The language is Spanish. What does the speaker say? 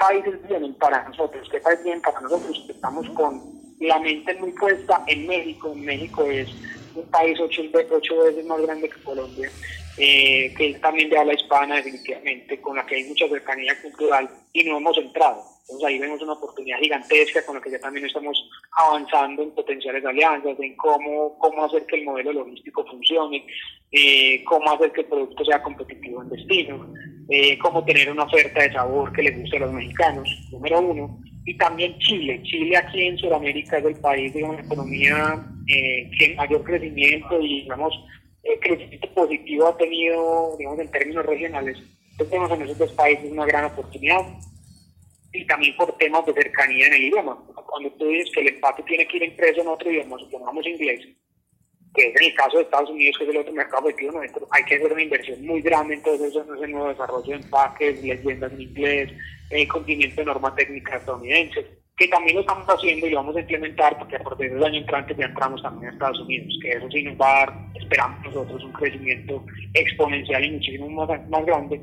países vienen para nosotros? ¿Qué países vienen para nosotros? Estamos con la mente muy puesta en México. México es un país ocho, ocho veces más grande que Colombia, eh, que es también de habla hispana definitivamente, con la que hay mucha cercanía cultural y no hemos entrado. Entonces ahí vemos una oportunidad gigantesca con la que ya también estamos avanzando en potenciales alianzas, en cómo, cómo hacer que el modelo logístico funcione, eh, cómo hacer que el producto sea competitivo en destino, eh, cómo tener una oferta de sabor que le guste a los mexicanos, número uno. Y también Chile. Chile aquí en Sudamérica es el país de una economía eh, que mayor crecimiento y, digamos, crecimiento positivo ha tenido, digamos, en términos regionales. Entonces tenemos en esos dos países una gran oportunidad y también por temas de cercanía en el idioma. Cuando tú dices que el empaque tiene que ir impreso en otro idioma, supongamos inglés, que es el caso de Estados Unidos, que es el otro mercado objetivo nuestro, hay que hacer una inversión muy grande en todo eso, en ese nuevo desarrollo de empaques, leyendas en inglés, el cumplimiento de norma técnica estadounidense, que también lo estamos haciendo y lo vamos a implementar porque a partir del año entrante ya entramos también a Estados Unidos, que eso sí nos va a dar, esperamos nosotros, un crecimiento exponencial y muchísimo más, más grande